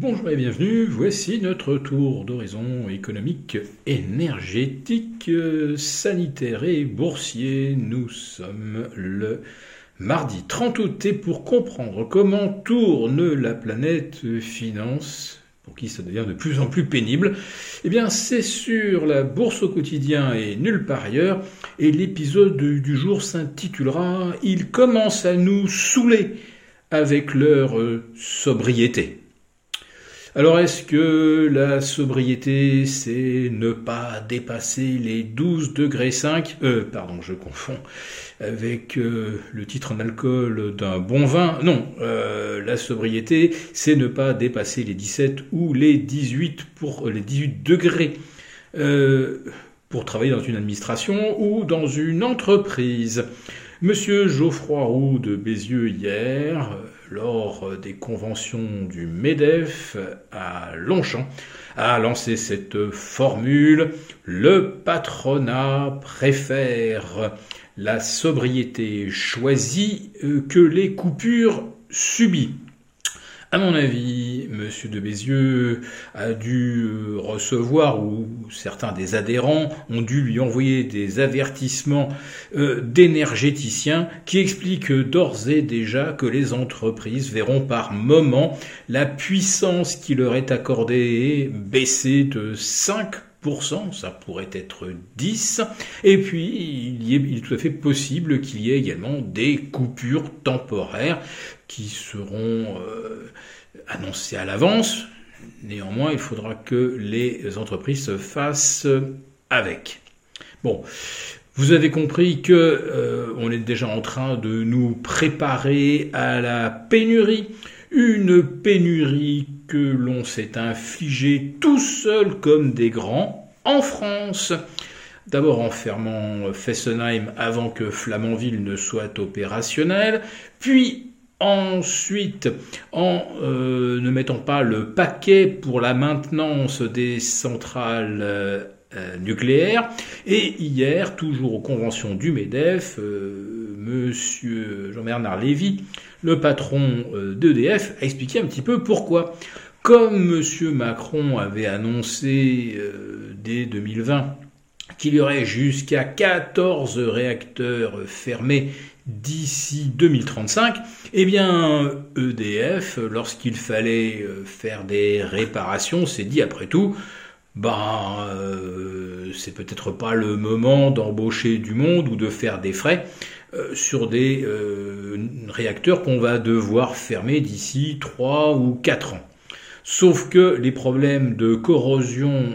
Bonjour et bienvenue, voici notre tour d'horizon économique, énergétique, sanitaire et boursier. Nous sommes le mardi 30 août et pour comprendre comment tourne la planète finance, pour qui ça devient de plus en plus pénible, eh bien c'est sur la bourse au quotidien et nulle part ailleurs, et l'épisode du jour s'intitulera Il commence à nous saouler avec leur sobriété. Alors est-ce que la sobriété, c'est ne pas dépasser les 12 degrés 5 Euh, pardon, je confonds avec euh, le titre en alcool d'un bon vin. Non, euh, la sobriété, c'est ne pas dépasser les 17 ou les 18 pour les 18 degrés. Pour travailler dans une administration ou dans une entreprise. Monsieur Geoffroy Roux de Bézieux hier, lors des conventions du MEDEF à Longchamp, a lancé cette formule Le patronat préfère la sobriété choisie que les coupures subies. À mon avis, Monsieur de Bézieux a dû recevoir, ou certains des adhérents ont dû lui envoyer des avertissements euh, d'énergéticiens qui expliquent d'ores et déjà que les entreprises verront par moment la puissance qui leur est accordée baisser de 5 ça pourrait être 10, et puis il, est, tout à fait possible qu'il y ait également des coupures temporaires qui seront euh, annoncées à l'avance. Néanmoins, il faudra que les entreprises se fassent avec. Bon, vous avez compris que euh, on est déjà en train de nous préparer à la pénurie une pénurie que l'on s'est infligée tout seul comme des grands en France. D'abord en fermant Fessenheim avant que Flamanville ne soit opérationnel, puis ensuite en euh, ne mettant pas le paquet pour la maintenance des centrales euh, nucléaires. Et hier, toujours aux conventions du MEDEF, euh, monsieur Jean-Bernard Lévy le patron euh, d'EDF a expliqué un petit peu pourquoi. Comme M. Macron avait annoncé euh, dès 2020 qu'il y aurait jusqu'à 14 réacteurs fermés d'ici 2035, eh bien EDF, lorsqu'il fallait faire des réparations, s'est dit après tout, ben c'est peut-être pas le moment d'embaucher du monde ou de faire des frais. Euh, sur des euh, réacteurs qu'on va devoir fermer d'ici 3 ou 4 ans. Sauf que les problèmes de corrosion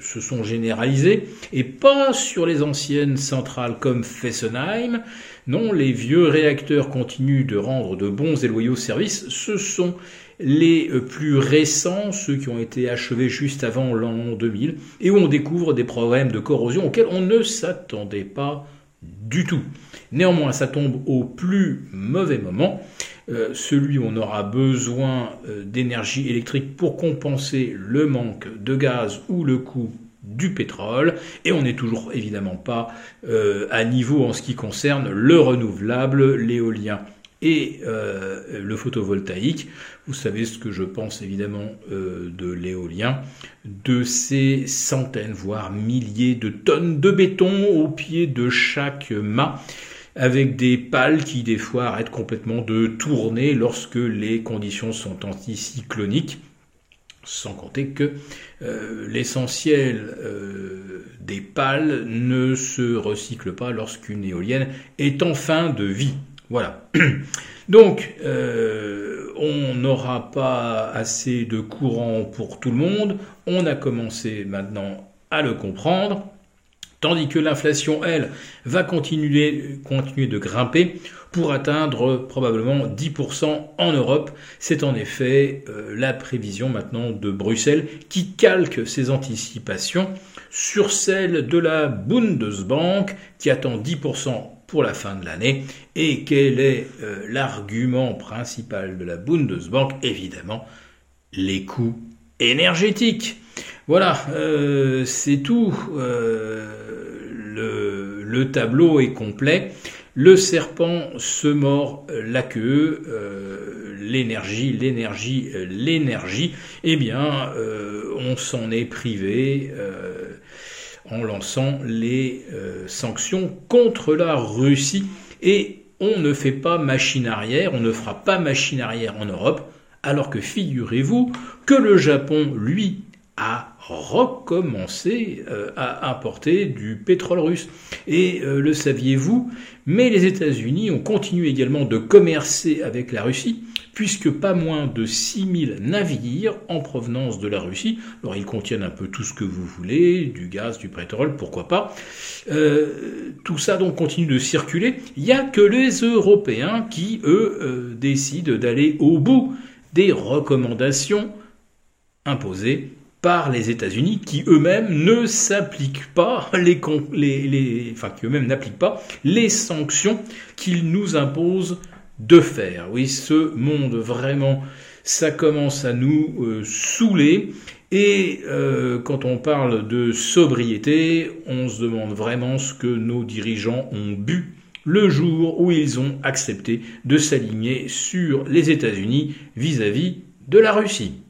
se sont généralisés, et pas sur les anciennes centrales comme Fessenheim. Non, les vieux réacteurs continuent de rendre de bons et loyaux services. Ce sont les plus récents, ceux qui ont été achevés juste avant l'an 2000, et où on découvre des problèmes de corrosion auxquels on ne s'attendait pas du tout. Néanmoins, ça tombe au plus mauvais moment, euh, celui où on aura besoin euh, d'énergie électrique pour compenser le manque de gaz ou le coût du pétrole, et on n'est toujours évidemment pas euh, à niveau en ce qui concerne le renouvelable, l'éolien et le photovoltaïque. Vous savez ce que je pense évidemment de l'éolien, de ces centaines, voire milliers de tonnes de béton au pied de chaque mât avec des pales qui des fois arrêtent complètement de tourner lorsque les conditions sont anticycloniques, sans compter que euh, l'essentiel euh, des pales ne se recycle pas lorsqu'une éolienne est en fin de vie. Voilà. Donc, euh, on n'aura pas assez de courant pour tout le monde. On a commencé maintenant à le comprendre. Tandis que l'inflation, elle, va continuer, de grimper pour atteindre probablement 10% en Europe. C'est en effet euh, la prévision maintenant de Bruxelles qui calque ses anticipations sur celle de la Bundesbank qui attend 10% la fin de l'année. Et quel est euh, l'argument principal de la Bundesbank Évidemment, les coûts énergétiques. Voilà, euh, c'est tout. Euh, le, tableau est complet. Le serpent se mord la queue, l'énergie, l'énergie, l'énergie, eh bien, on s'en est privé en lançant les sanctions contre la Russie. Et on ne fait pas machine arrière, on ne fera pas machine arrière en Europe, alors que figurez-vous que le Japon, lui, a recommencé euh, à importer du pétrole russe. Et euh, le saviez-vous Mais les États-Unis ont continué également de commercer avec la Russie, puisque pas moins de 6000 navires en provenance de la Russie, alors ils contiennent un peu tout ce que vous voulez, du gaz, du pétrole, pourquoi pas, euh, tout ça donc continue de circuler. Il n'y a que les Européens qui, eux, décident d'aller au bout des recommandations imposées par les États-Unis qui eux-mêmes ne s'appliquent pas les, enfin qui eux-mêmes n'appliquent pas les sanctions qu'ils nous imposent de faire. Oui, ce monde vraiment, ça commence à nous euh, saouler. Et euh, quand on parle de sobriété, on se demande vraiment ce que nos dirigeants ont bu le jour où ils ont accepté de s'aligner sur les États-Unis vis-à-vis de la Russie.